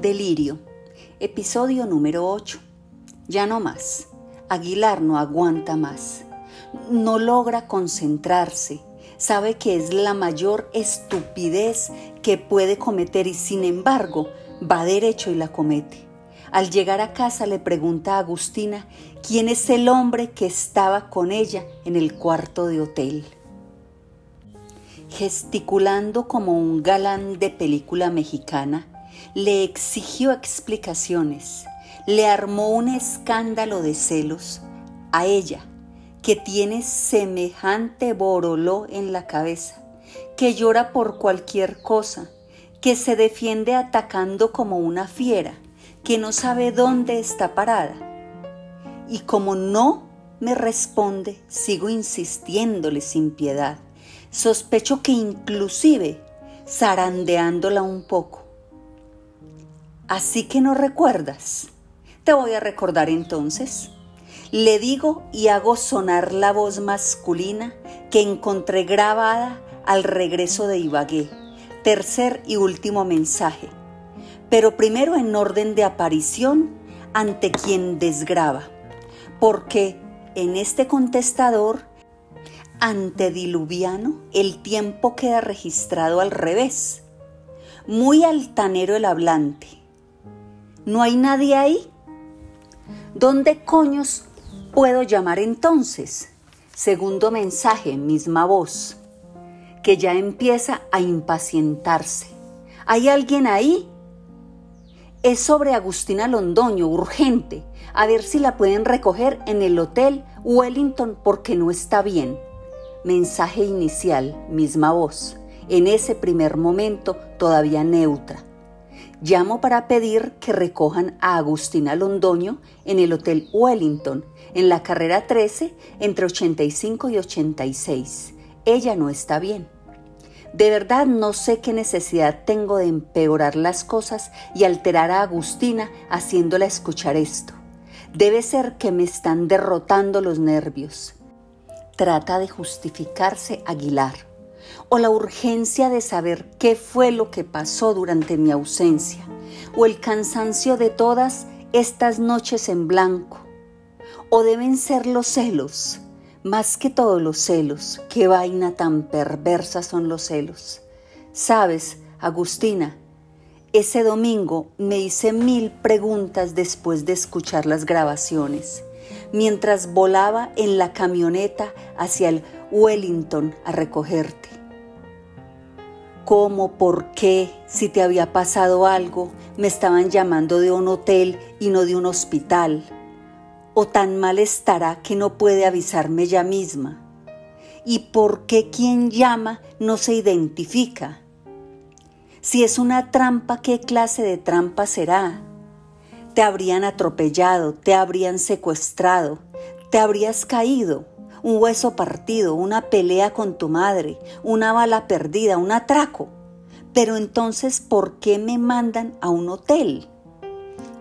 Delirio, episodio número 8. Ya no más. Aguilar no aguanta más. No logra concentrarse. Sabe que es la mayor estupidez que puede cometer y sin embargo va derecho y la comete. Al llegar a casa le pregunta a Agustina quién es el hombre que estaba con ella en el cuarto de hotel. Gesticulando como un galán de película mexicana, le exigió explicaciones, le armó un escándalo de celos a ella, que tiene semejante boroló en la cabeza, que llora por cualquier cosa, que se defiende atacando como una fiera, que no sabe dónde está parada. Y como no me responde, sigo insistiéndole sin piedad. Sospecho que inclusive zarandeándola un poco. Así que no recuerdas. Te voy a recordar entonces. Le digo y hago sonar la voz masculina que encontré grabada al regreso de Ibagué. Tercer y último mensaje. Pero primero en orden de aparición ante quien desgraba. Porque en este contestador antediluviano el tiempo queda registrado al revés. Muy altanero el hablante ¿No hay nadie ahí? ¿Dónde coños puedo llamar entonces? Segundo mensaje, misma voz, que ya empieza a impacientarse. ¿Hay alguien ahí? Es sobre Agustina Londoño, urgente. A ver si la pueden recoger en el Hotel Wellington porque no está bien. Mensaje inicial, misma voz. En ese primer momento todavía neutra. Llamo para pedir que recojan a Agustina Londoño en el Hotel Wellington, en la carrera 13, entre 85 y 86. Ella no está bien. De verdad no sé qué necesidad tengo de empeorar las cosas y alterar a Agustina haciéndola escuchar esto. Debe ser que me están derrotando los nervios. Trata de justificarse Aguilar o la urgencia de saber qué fue lo que pasó durante mi ausencia, o el cansancio de todas estas noches en blanco, o deben ser los celos, más que todos los celos, qué vaina tan perversa son los celos. Sabes, Agustina, ese domingo me hice mil preguntas después de escuchar las grabaciones, mientras volaba en la camioneta hacia el Wellington a recogerte cómo, por qué, si te había pasado algo, me estaban llamando de un hotel y no de un hospital. O tan mal estará que no puede avisarme ella misma. ¿Y por qué quien llama no se identifica? Si es una trampa, ¿qué clase de trampa será? Te habrían atropellado, te habrían secuestrado, te habrías caído un hueso partido, una pelea con tu madre, una bala perdida, un atraco. Pero entonces, ¿por qué me mandan a un hotel?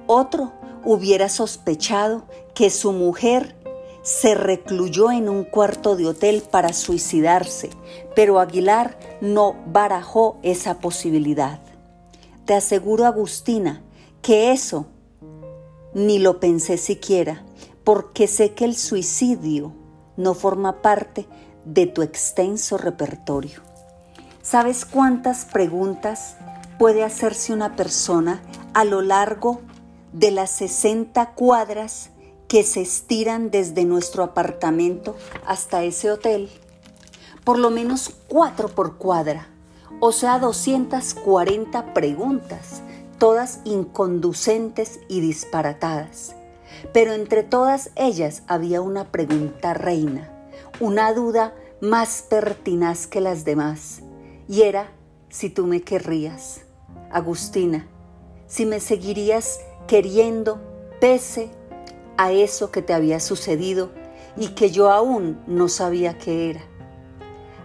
Otro hubiera sospechado que su mujer se recluyó en un cuarto de hotel para suicidarse, pero Aguilar no barajó esa posibilidad. Te aseguro, Agustina, que eso ni lo pensé siquiera, porque sé que el suicidio no forma parte de tu extenso repertorio. ¿Sabes cuántas preguntas puede hacerse una persona a lo largo de las 60 cuadras que se estiran desde nuestro apartamento hasta ese hotel? Por lo menos cuatro por cuadra, o sea, 240 preguntas, todas inconducentes y disparatadas. Pero entre todas ellas había una pregunta reina, una duda más pertinaz que las demás, y era si tú me querrías, Agustina, si me seguirías queriendo pese a eso que te había sucedido y que yo aún no sabía qué era.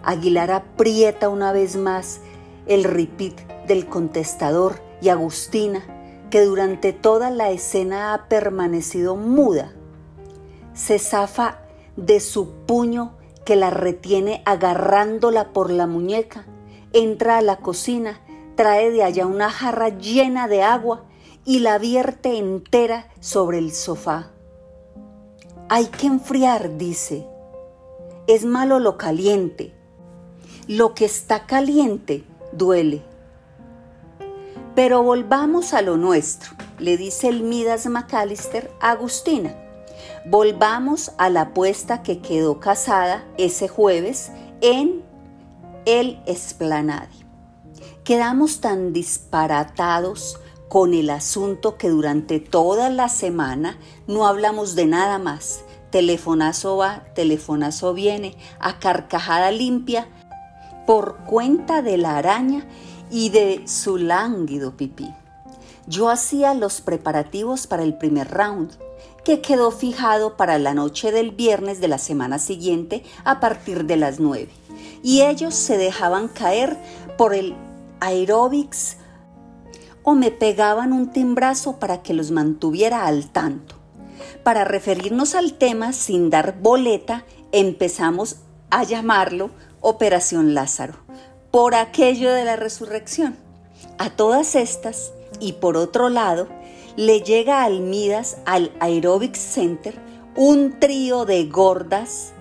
Aguilar aprieta una vez más el repeat del contestador y Agustina que durante toda la escena ha permanecido muda, se zafa de su puño que la retiene agarrándola por la muñeca, entra a la cocina, trae de allá una jarra llena de agua y la vierte entera sobre el sofá. Hay que enfriar, dice. Es malo lo caliente. Lo que está caliente duele. Pero volvamos a lo nuestro, le dice el Midas McAllister a Agustina. Volvamos a la apuesta que quedó casada ese jueves en el Esplanade. Quedamos tan disparatados con el asunto que durante toda la semana no hablamos de nada más. Telefonazo va, telefonazo viene, a carcajada limpia, por cuenta de la araña y de su lánguido pipí. Yo hacía los preparativos para el primer round, que quedó fijado para la noche del viernes de la semana siguiente a partir de las 9. Y ellos se dejaban caer por el aerobics o me pegaban un timbrazo para que los mantuviera al tanto. Para referirnos al tema sin dar boleta, empezamos a llamarlo Operación Lázaro, por aquello de la resurrección. A todas estas, y por otro lado, le llega al Midas, al Aerobic Center, un trío de gordas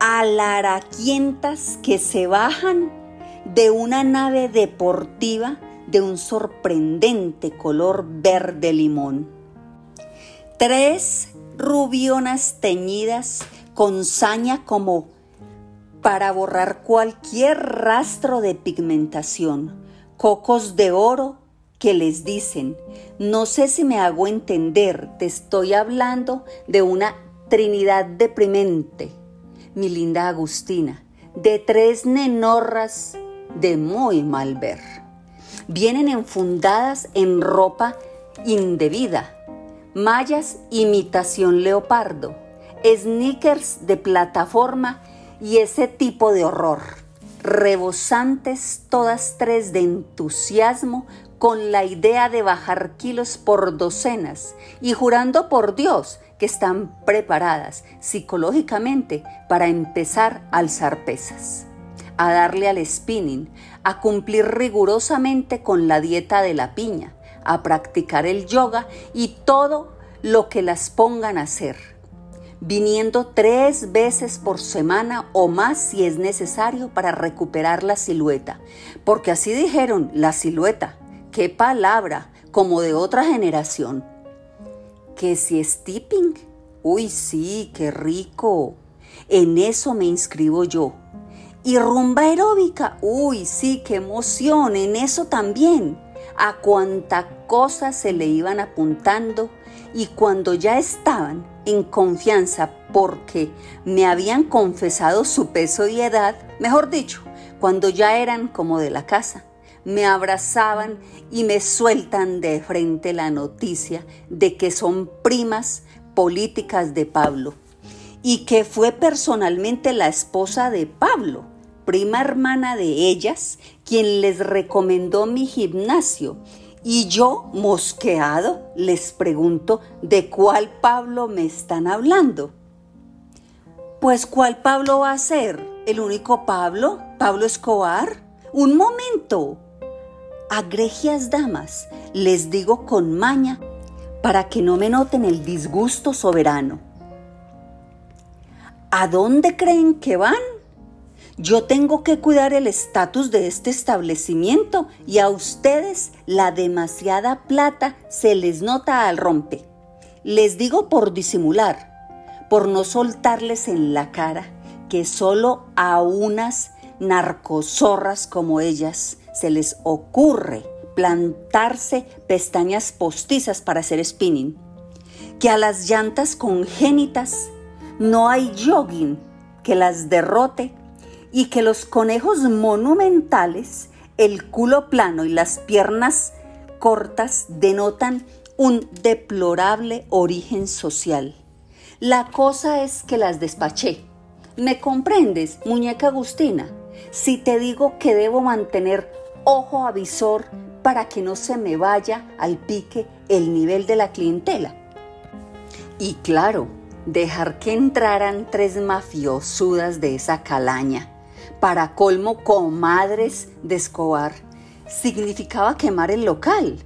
alaraquientas que se bajan de una nave deportiva de un sorprendente color verde limón. Tres rubionas teñidas con saña como para borrar cualquier rastro de pigmentación, cocos de oro que les dicen, no sé si me hago entender, te estoy hablando de una Trinidad deprimente, mi linda Agustina, de tres nenorras de muy mal ver. Vienen enfundadas en ropa indebida, mallas imitación leopardo, sneakers de plataforma y ese tipo de horror, rebosantes todas tres de entusiasmo con la idea de bajar kilos por docenas y jurando por Dios que están preparadas psicológicamente para empezar a alzar pesas a darle al spinning, a cumplir rigurosamente con la dieta de la piña, a practicar el yoga y todo lo que las pongan a hacer, viniendo tres veces por semana o más si es necesario para recuperar la silueta, porque así dijeron, la silueta, qué palabra, como de otra generación. Que si es tipping, uy sí, qué rico, en eso me inscribo yo y rumba aeróbica, uy, sí, qué emoción, en eso también. A cuánta cosa se le iban apuntando y cuando ya estaban en confianza porque me habían confesado su peso y edad, mejor dicho, cuando ya eran como de la casa, me abrazaban y me sueltan de frente la noticia de que son primas políticas de Pablo y que fue personalmente la esposa de Pablo prima hermana de ellas, quien les recomendó mi gimnasio. Y yo, mosqueado, les pregunto de cuál Pablo me están hablando. Pues ¿cuál Pablo va a ser? ¿El único Pablo? ¿Pablo Escobar? Un momento. Agregias damas, les digo con maña, para que no me noten el disgusto soberano. ¿A dónde creen que van? Yo tengo que cuidar el estatus de este establecimiento y a ustedes la demasiada plata se les nota al rompe. Les digo por disimular, por no soltarles en la cara que solo a unas narcozorras como ellas se les ocurre plantarse pestañas postizas para hacer spinning, que a las llantas congénitas no hay jogging que las derrote y que los conejos monumentales, el culo plano y las piernas cortas denotan un deplorable origen social. La cosa es que las despaché. ¿Me comprendes, muñeca Agustina? Si te digo que debo mantener ojo avisor para que no se me vaya al pique el nivel de la clientela. Y claro, dejar que entraran tres mafiosudas de esa calaña para colmo comadres de Escobar, significaba quemar el local,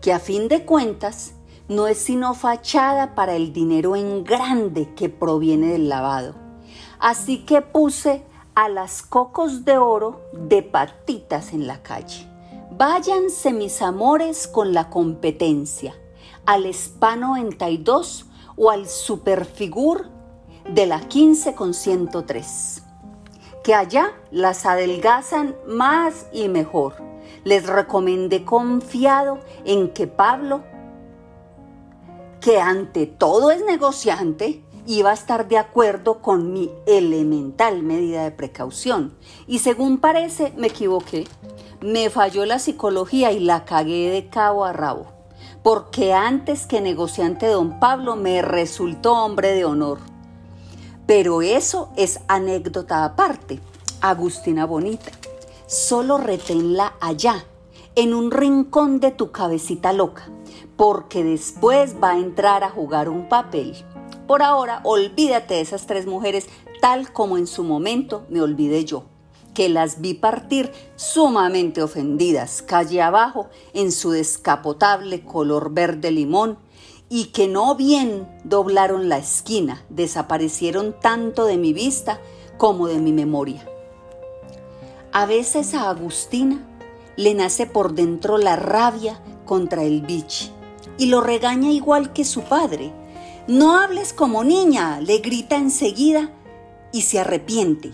que a fin de cuentas no es sino fachada para el dinero en grande que proviene del lavado. Así que puse a las cocos de oro de patitas en la calle. Váyanse mis amores con la competencia, al SPA 92 o al Superfigur de la 15 con 103. Que allá las adelgazan más y mejor. Les recomendé confiado en que Pablo que ante todo es negociante, iba a estar de acuerdo con mi elemental medida de precaución. Y según parece, me equivoqué. Me falló la psicología y la cagué de cabo a rabo. Porque antes que negociante don Pablo me resultó hombre de honor. Pero eso es anécdota aparte. Agustina Bonita. Solo reténla allá, en un rincón de tu cabecita loca porque después va a entrar a jugar un papel. Por ahora, olvídate de esas tres mujeres tal como en su momento me olvidé yo, que las vi partir sumamente ofendidas, calle abajo, en su descapotable color verde limón, y que no bien doblaron la esquina, desaparecieron tanto de mi vista como de mi memoria. A veces a Agustina le nace por dentro la rabia contra el bichi y lo regaña igual que su padre. No hables como niña, le grita enseguida y se arrepiente.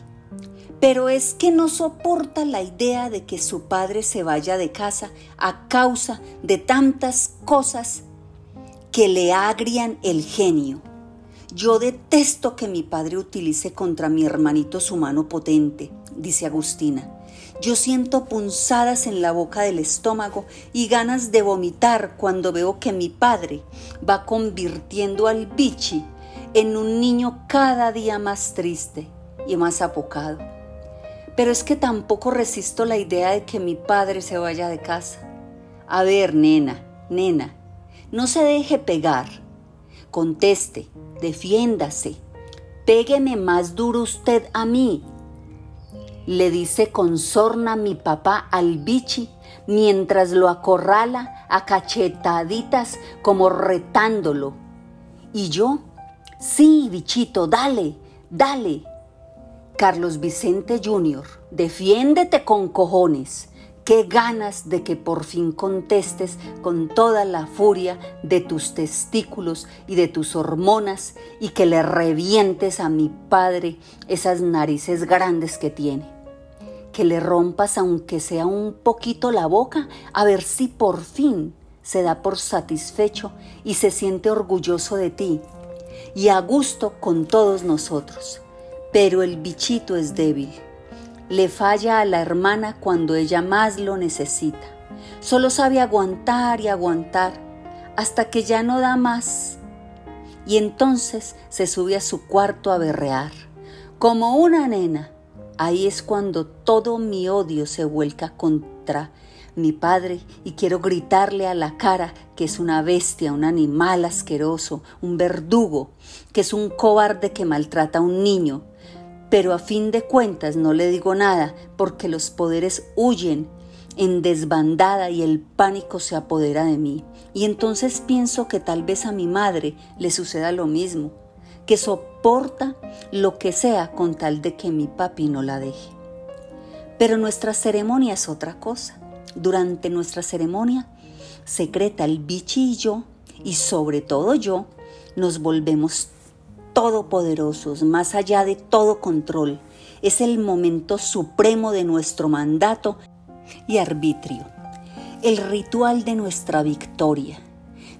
Pero es que no soporta la idea de que su padre se vaya de casa a causa de tantas cosas que le agrian el genio. Yo detesto que mi padre utilice contra mi hermanito su mano potente, dice Agustina. Yo siento punzadas en la boca del estómago y ganas de vomitar cuando veo que mi padre va convirtiendo al bichi en un niño cada día más triste y más apocado. Pero es que tampoco resisto la idea de que mi padre se vaya de casa. A ver, nena, nena, no se deje pegar. Conteste, defiéndase. Pégueme más duro usted a mí, le dice con sorna mi papá al bichi mientras lo acorrala a cachetaditas como retándolo. Y yo, sí, bichito, dale, dale. Carlos Vicente Jr., defiéndete con cojones. Qué ganas de que por fin contestes con toda la furia de tus testículos y de tus hormonas y que le revientes a mi padre esas narices grandes que tiene. Que le rompas aunque sea un poquito la boca a ver si por fin se da por satisfecho y se siente orgulloso de ti y a gusto con todos nosotros. Pero el bichito es débil le falla a la hermana cuando ella más lo necesita. Solo sabe aguantar y aguantar hasta que ya no da más. Y entonces se sube a su cuarto a berrear. Como una nena, ahí es cuando todo mi odio se vuelca contra mi padre y quiero gritarle a la cara que es una bestia, un animal asqueroso, un verdugo, que es un cobarde que maltrata a un niño, pero a fin de cuentas no le digo nada porque los poderes huyen en desbandada y el pánico se apodera de mí. Y entonces pienso que tal vez a mi madre le suceda lo mismo, que soporta lo que sea con tal de que mi papi no la deje. Pero nuestra ceremonia es otra cosa. Durante nuestra ceremonia secreta el bichi y yo, y sobre todo yo, nos volvemos todopoderosos, más allá de todo control. Es el momento supremo de nuestro mandato y arbitrio, el ritual de nuestra victoria.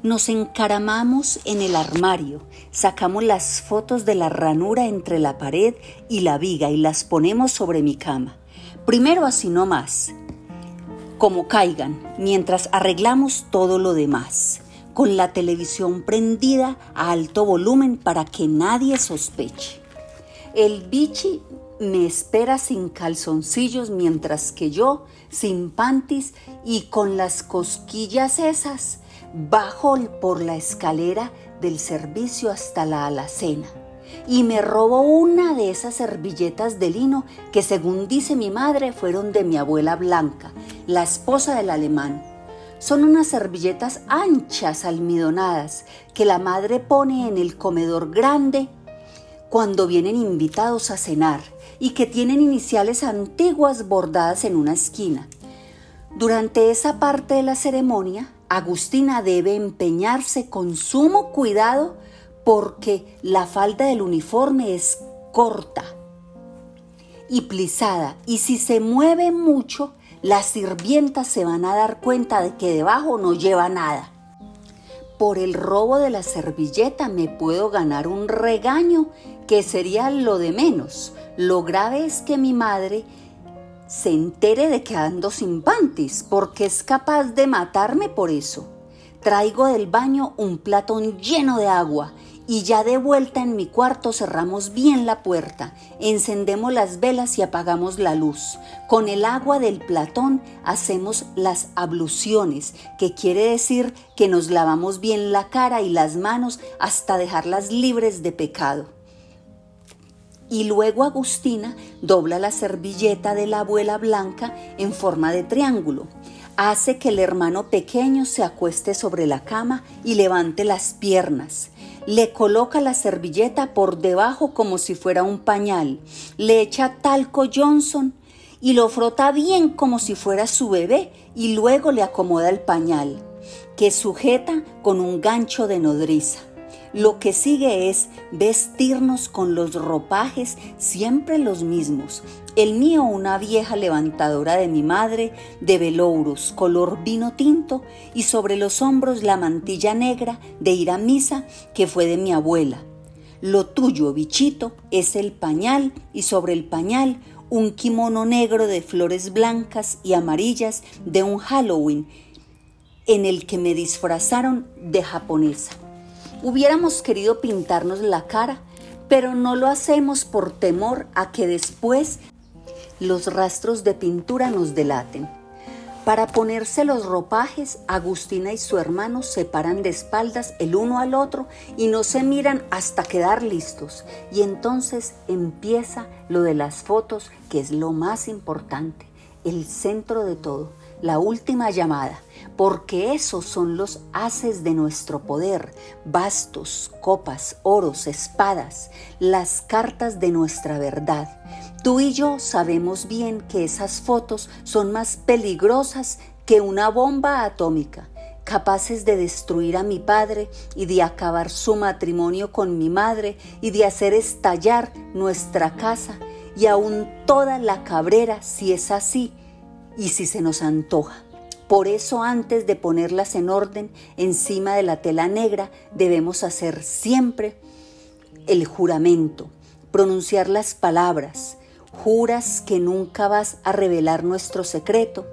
Nos encaramamos en el armario, sacamos las fotos de la ranura entre la pared y la viga y las ponemos sobre mi cama. Primero así no más, como caigan, mientras arreglamos todo lo demás con la televisión prendida a alto volumen para que nadie sospeche. El bichi me espera sin calzoncillos mientras que yo, sin panties y con las cosquillas esas, bajo por la escalera del servicio hasta la alacena y me robo una de esas servilletas de lino que según dice mi madre fueron de mi abuela Blanca, la esposa del alemán Son unas servilletas anchas almidonadas que la madre pone en el comedor grande cuando vienen invitados a cenar y que tienen iniciales antiguas bordadas en una esquina. Durante esa parte de la ceremonia, Agustina debe empeñarse con sumo cuidado porque la falda del uniforme es corta y plisada y si se mueve mucho, las sirvientas se van a dar cuenta de que debajo no lleva nada. Por el robo de la servilleta me puedo ganar un regaño que sería lo de menos. Lo grave es que mi madre se entere de que ando sin panties, porque es capaz de matarme por eso. Traigo del baño un platón lleno de agua y ya de vuelta en mi cuarto cerramos bien la puerta, encendemos las velas y apagamos la luz. Con el agua del platón hacemos las abluciones, que quiere decir que nos lavamos bien la cara y las manos hasta dejarlas libres de pecado. Y luego Agustina dobla la servilleta de la abuela blanca en forma de triángulo hace que el hermano pequeño se acueste sobre la cama y levante las piernas. Le coloca la servilleta por debajo como si fuera un pañal. Le echa talco Johnson y lo frota bien como si fuera su bebé y luego le acomoda el pañal, que sujeta con un gancho de nodriza. Lo que sigue es vestirnos con los ropajes siempre los mismos. El mío una vieja levantadora de mi madre de velouros color vino tinto y sobre los hombros la mantilla negra de ir a misa que fue de mi abuela. Lo tuyo, bichito, es el pañal y sobre el pañal un kimono negro de flores blancas y amarillas de un Halloween en el que me disfrazaron de japonesa. Hubiéramos querido pintarnos la cara, pero no lo hacemos por temor a que después los rastros de pintura nos delaten. Para ponerse los ropajes, Agustina y su hermano se paran de espaldas el uno al otro y no se miran hasta quedar listos. Y entonces empieza lo de las fotos, que es lo más importante, el centro de todo la última llamada, porque esos son los haces de nuestro poder, bastos, copas, oros, espadas, las cartas de nuestra verdad. Tú y yo sabemos bien que esas fotos son más peligrosas que una bomba atómica, capaces de destruir a mi padre y de acabar su matrimonio con mi madre y de hacer estallar nuestra casa y aún toda la cabrera si es así y si se nos antoja. Por eso antes de ponerlas en orden encima de la tela negra debemos hacer siempre el juramento, pronunciar las palabras. ¿Juras que nunca vas a revelar nuestro secreto?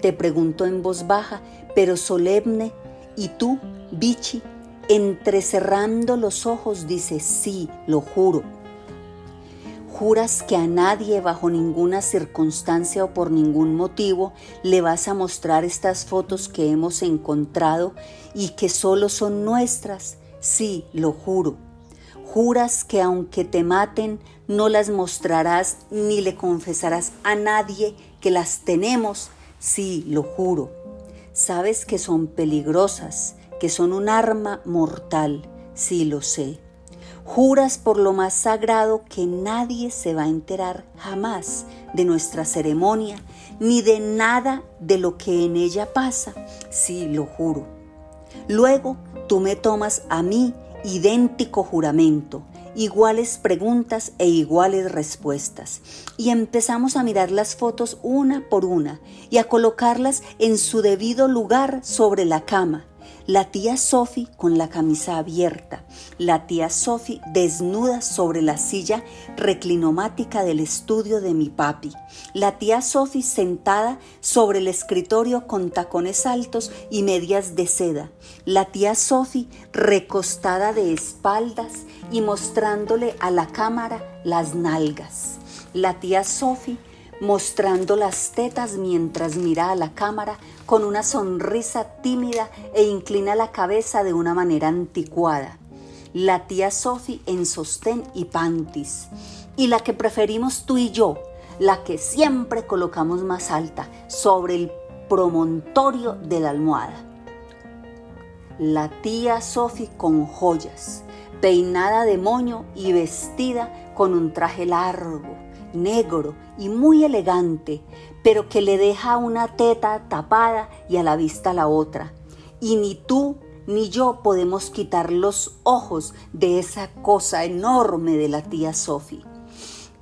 Te pregunto en voz baja, pero solemne. Y tú, Bichi, entrecerrando los ojos, dices, sí, lo juro. Juras que a nadie bajo ninguna circunstancia o por ningún motivo le vas a mostrar estas fotos que hemos encontrado y que solo son nuestras. Sí, lo juro. Juras que aunque te maten, no las mostrarás ni le confesarás a nadie que las tenemos. Sí, lo juro. Sabes que son peligrosas, que son un arma mortal. Sí, lo sé. Juras por lo más sagrado que nadie se va a enterar jamás de nuestra ceremonia, ni de nada de lo que en ella pasa. Sí, lo juro. Luego tú me tomas a mí idéntico juramento, iguales preguntas e iguales respuestas. Y empezamos a mirar las fotos una por una y a colocarlas en su debido lugar sobre la cama la tía Sophie con la camisa abierta, la tía Sophie desnuda sobre la silla reclinomática del estudio de mi papi, la tía Sophie sentada sobre el escritorio con tacones altos y medias de seda, la tía Sophie recostada de espaldas y mostrándole a la cámara las nalgas, la tía Sophie mostrando las tetas mientras mira a la cámara con una sonrisa tímida e inclina la cabeza de una manera anticuada. La tía Sophie en sostén y pantis. Y la que preferimos tú y yo, la que siempre colocamos más alta, sobre el promontorio de la almohada. La tía Sophie con joyas, peinada de moño y vestida con un traje largo, negro y muy elegante, pero que le deja una teta tapada y a la vista la otra. Y ni tú ni yo podemos quitar los ojos de esa cosa enorme de la tía Sophie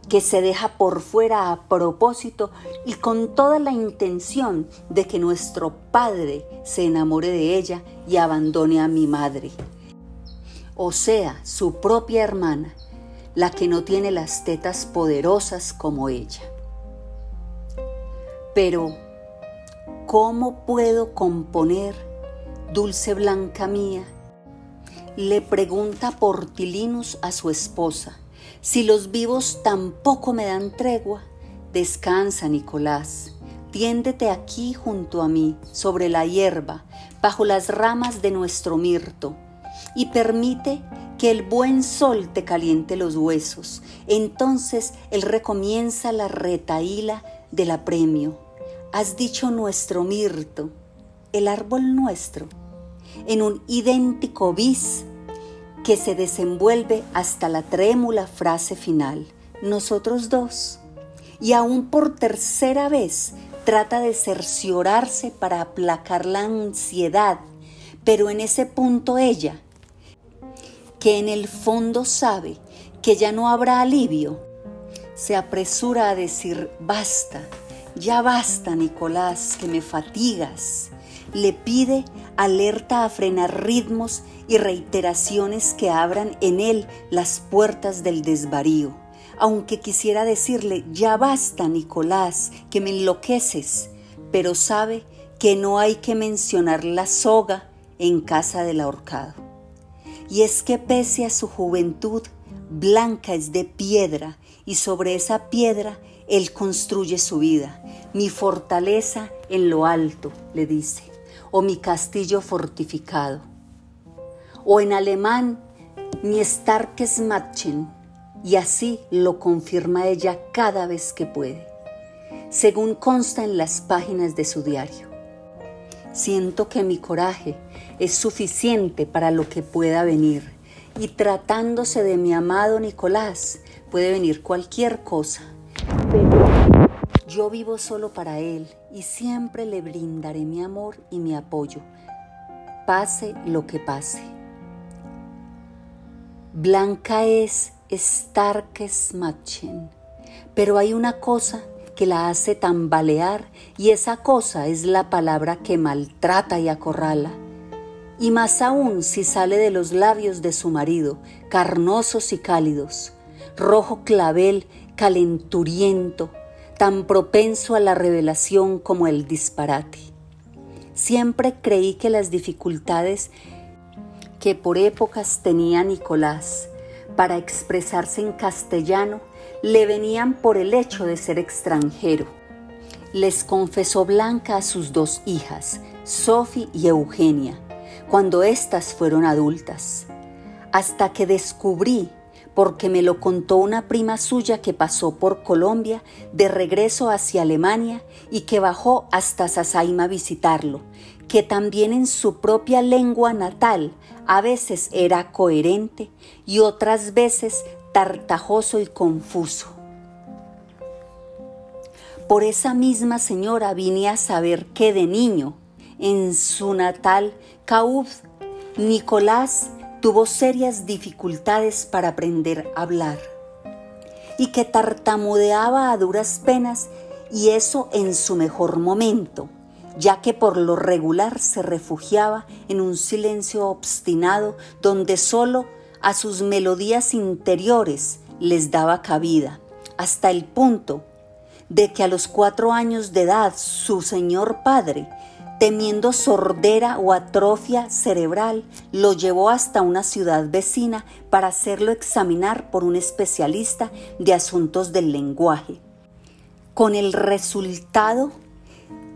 que se deja por fuera a propósito y con toda la intención de que nuestro padre se enamore de ella y abandone a mi madre. O sea, su propia hermana, la que no tiene las tetas poderosas como ella. Pero, ¿cómo puedo componer, dulce blanca mía? Le pregunta Portilinus a su esposa si los vivos tampoco me dan tregua, descansa, Nicolás. Tiéndete aquí junto a mí, sobre la hierba, bajo las ramas de nuestro mirto, y permite que el buen sol te caliente los huesos. Entonces él recomienza la retaíla del apremio. Has dicho nuestro mirto, el árbol nuestro, en un idéntico bis que se desenvuelve hasta la trémula frase final, nosotros dos, y aún por tercera vez trata de cerciorarse para aplacar la ansiedad, pero en ese punto ella, que en el fondo sabe que ya no habrá alivio, se apresura a decir, basta, ya basta, Nicolás, que me fatigas. Le pide alerta a frenar ritmos y reiteraciones que abran en él las puertas del desvarío. Aunque quisiera decirle, ya basta, Nicolás, que me enloqueces, pero sabe que no hay que mencionar la soga en casa del ahorcado. Y es que pese a su juventud, Blanca es de piedra y sobre esa piedra él construye su vida. Mi fortaleza en lo alto, le dice, o mi castillo fortificado o en alemán mi Starkes Matchen, y así lo confirma ella cada vez que puede, según consta en las páginas de su diario. Siento que mi coraje es suficiente para lo que pueda venir, y tratándose de mi amado Nicolás, puede venir cualquier cosa. Pero yo vivo solo para él y siempre le brindaré mi amor y mi apoyo, pase lo que pase. Blanca es Starkes Machen, pero hay una cosa que la hace tambalear y esa cosa es la palabra que maltrata y acorrala. Y más aún si sale de los labios de su marido, carnosos y cálidos, rojo clavel, calenturiento, tan propenso a la revelación como el disparate. Siempre creí que las dificultades que por épocas tenía Nicolás para expresarse en castellano le venían por el hecho de ser extranjero. Les confesó Blanca a sus dos hijas, Sophie y Eugenia, cuando éstas fueron adultas, hasta que descubrí, porque me lo contó una prima suya que pasó por Colombia de regreso hacia Alemania y que bajó hasta Sasaima a visitarlo, que también en su propia lengua natal a veces era coherente y otras veces tartajoso y confuso. Por esa misma señora vine a saber que de niño, en su natal Caub, Nicolás tuvo serias dificultades para aprender a hablar y que tartamudeaba a duras penas y eso en su mejor momento ya que por lo regular se refugiaba en un silencio obstinado donde sólo a sus melodías interiores les daba cabida, hasta el punto de que a los cuatro años de edad su señor padre, temiendo sordera o atrofia cerebral, lo llevó hasta una ciudad vecina para hacerlo examinar por un especialista de asuntos del lenguaje, con el resultado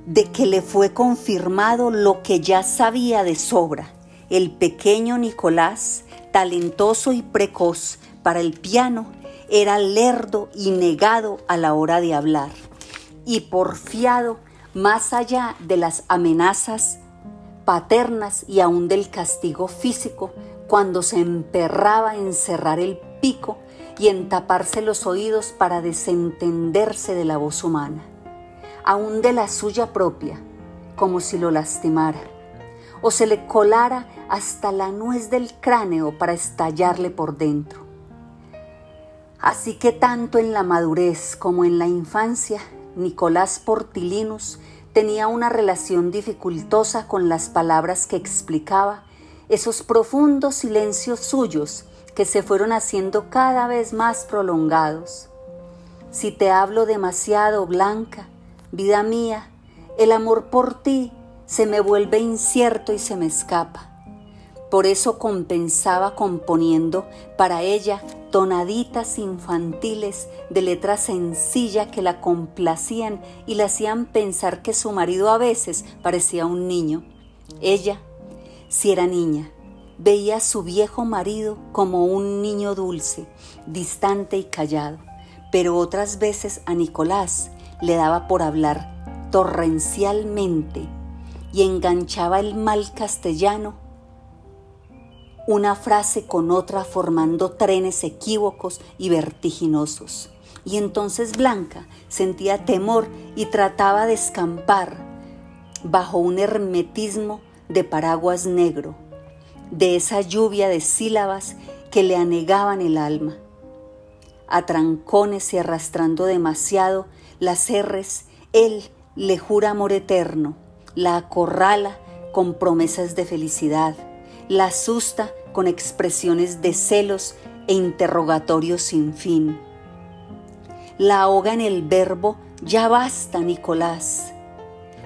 de que le fue confirmado lo que ya sabía de sobra. El pequeño Nicolás, talentoso y precoz para el piano, era lerdo y negado a la hora de hablar, y porfiado más allá de las amenazas paternas y aún del castigo físico, cuando se emperraba en cerrar el pico y en taparse los oídos para desentenderse de la voz humana, aún de la suya propia, como si lo lastimara, o se le colara hasta la nuez del cráneo para estallarle por dentro. Así que tanto en la madurez como en la infancia, Nicolás Portilinus tenía una relación dificultosa con las palabras que explicaba esos profundos silencios suyos que se fueron haciendo cada vez más prolongados. Si te hablo demasiado, Blanca, vida mía, el amor por ti se me vuelve incierto y se me escapa. Por eso compensaba componiendo para ella tonaditas infantiles de letra sencilla que la complacían y le hacían pensar que su marido a veces parecía un niño. Ella, si era niña, veía a su viejo marido como un niño dulce, distante y callado, pero otras veces a Nicolás le daba por hablar torrencialmente y enganchaba el mal castellano una frase con otra formando trenes equívocos y vertiginosos. Y entonces Blanca sentía temor y trataba de escampar bajo un hermetismo de paraguas negro, de esa lluvia de sílabas que le anegaban el alma. A trancones y arrastrando demasiado las R's, él le jura amor eterno, la acorrala con promesas de felicidad la asusta con expresiones de celos e interrogatorios sin fin. La ahoga en el verbo, ya basta, Nicolás.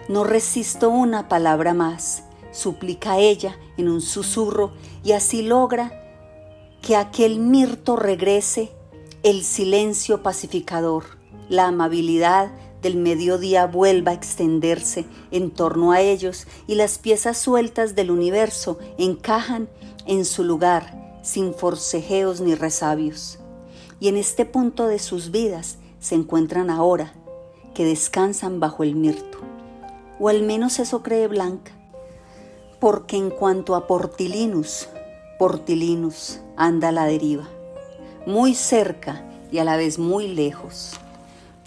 No resisto una palabra más, suplica ella en un susurro, y así logra que aquel mirto regrese el silencio pacificador, la amabilidad del mediodía vuelva a extenderse en torno a ellos y las piezas sueltas del universo encajan en su lugar sin forcejeos ni resabios. Y en este punto de sus vidas se encuentran ahora, que descansan bajo el mirto. O al menos eso cree Blanca. Porque en cuanto a Portilinus, Portilinus anda a la deriva, muy cerca y a la vez muy lejos.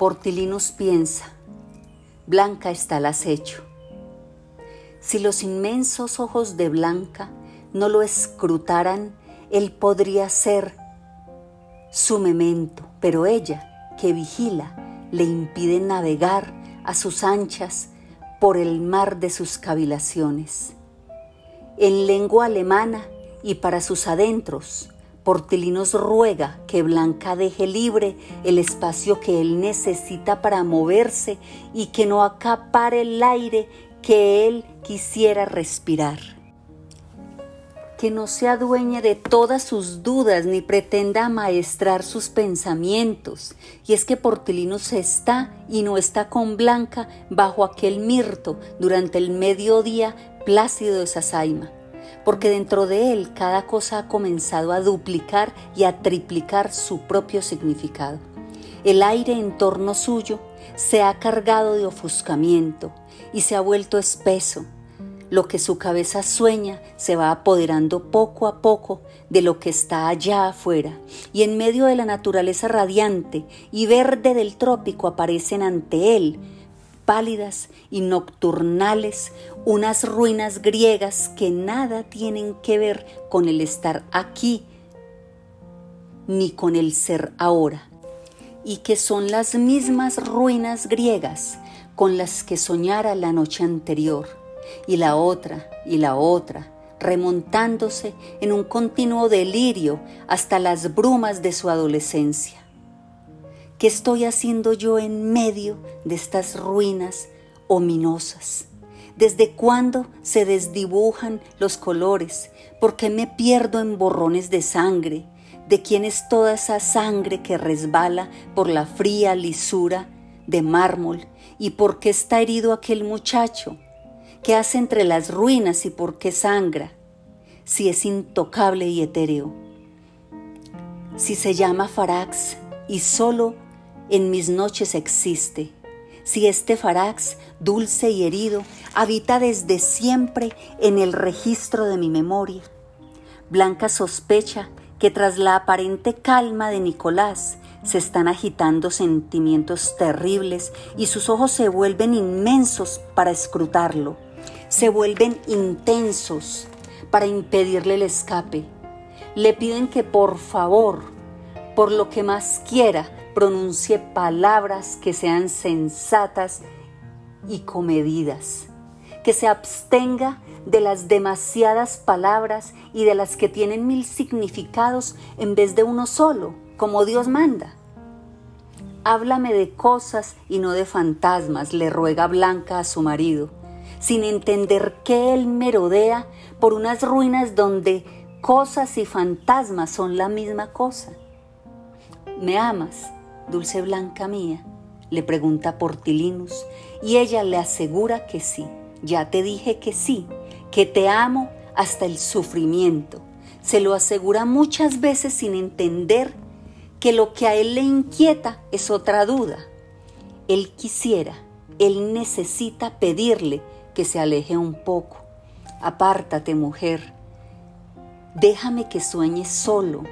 Portilinus piensa, Blanca está al acecho. Si los inmensos ojos de Blanca no lo escrutaran, él podría ser su memento, pero ella, que vigila, le impide navegar a sus anchas por el mar de sus cavilaciones. En lengua alemana y para sus adentros, Portilinos ruega que Blanca deje libre el espacio que él necesita para moverse y que no acapare el aire que él quisiera respirar. Que no se adueñe de todas sus dudas ni pretenda amaestrar sus pensamientos. Y es que Portilinos está y no está con Blanca bajo aquel mirto durante el mediodía plácido de Sasaima porque dentro de él cada cosa ha comenzado a duplicar y a triplicar su propio significado. El aire en torno suyo se ha cargado de ofuscamiento y se ha vuelto espeso. Lo que su cabeza sueña se va apoderando poco a poco de lo que está allá afuera, y en medio de la naturaleza radiante y verde del trópico aparecen ante él pálidas y nocturnales, unas ruinas griegas que nada tienen que ver con el estar aquí ni con el ser ahora, y que son las mismas ruinas griegas con las que soñara la noche anterior, y la otra, y la otra, remontándose en un continuo delirio hasta las brumas de su adolescencia. ¿Qué estoy haciendo yo en medio de estas ruinas ominosas? ¿Desde cuándo se desdibujan los colores? ¿Por qué me pierdo en borrones de sangre? ¿De quién es toda esa sangre que resbala por la fría lisura de mármol? ¿Y por qué está herido aquel muchacho? ¿Qué hace entre las ruinas y por qué sangra? Si es intocable y etéreo. Si se llama Farax y solo en mis noches existe, si este Farax dulce y herido, habita desde siempre en el registro de mi memoria. Blanca sospecha que tras la aparente calma de Nicolás se están agitando sentimientos terribles y sus ojos se vuelven inmensos para escrutarlo, se vuelven intensos para impedirle el escape. Le piden que por favor, por lo que más quiera, pronuncie palabras que sean sensatas y comedidas, que se abstenga de las demasiadas palabras y de las que tienen mil significados en vez de uno solo, como Dios manda. Háblame de cosas y no de fantasmas, le ruega Blanca a su marido, sin entender que él merodea por unas ruinas donde cosas y fantasmas son la misma cosa. ¿Me amas, dulce Blanca mía? le pregunta Portilinus, y ella le asegura que sí. Ya te dije que sí, que te amo hasta el sufrimiento. Se lo asegura muchas veces sin entender que lo que a él le inquieta es otra duda. Él quisiera, él necesita pedirle que se aleje un poco. Apártate, mujer. Déjame que sueñe solo.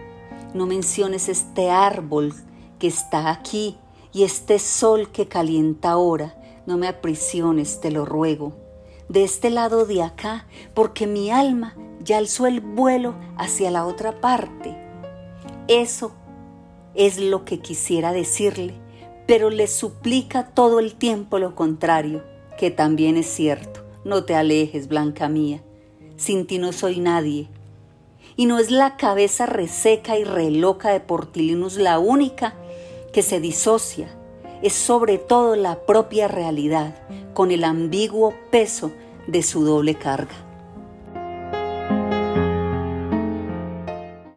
No menciones este árbol que está aquí y este sol que calienta ahora. No me aprisiones, te lo ruego de este lado de acá, porque mi alma ya alzó el vuelo hacia la otra parte. Eso es lo que quisiera decirle, pero le suplica todo el tiempo lo contrario, que también es cierto. No te alejes, blanca mía, sin ti no soy nadie. Y no es la cabeza reseca y reloca de Portilinus la única que se disocia, es sobre todo la propia realidad, con el ambiguo peso de su doble carga.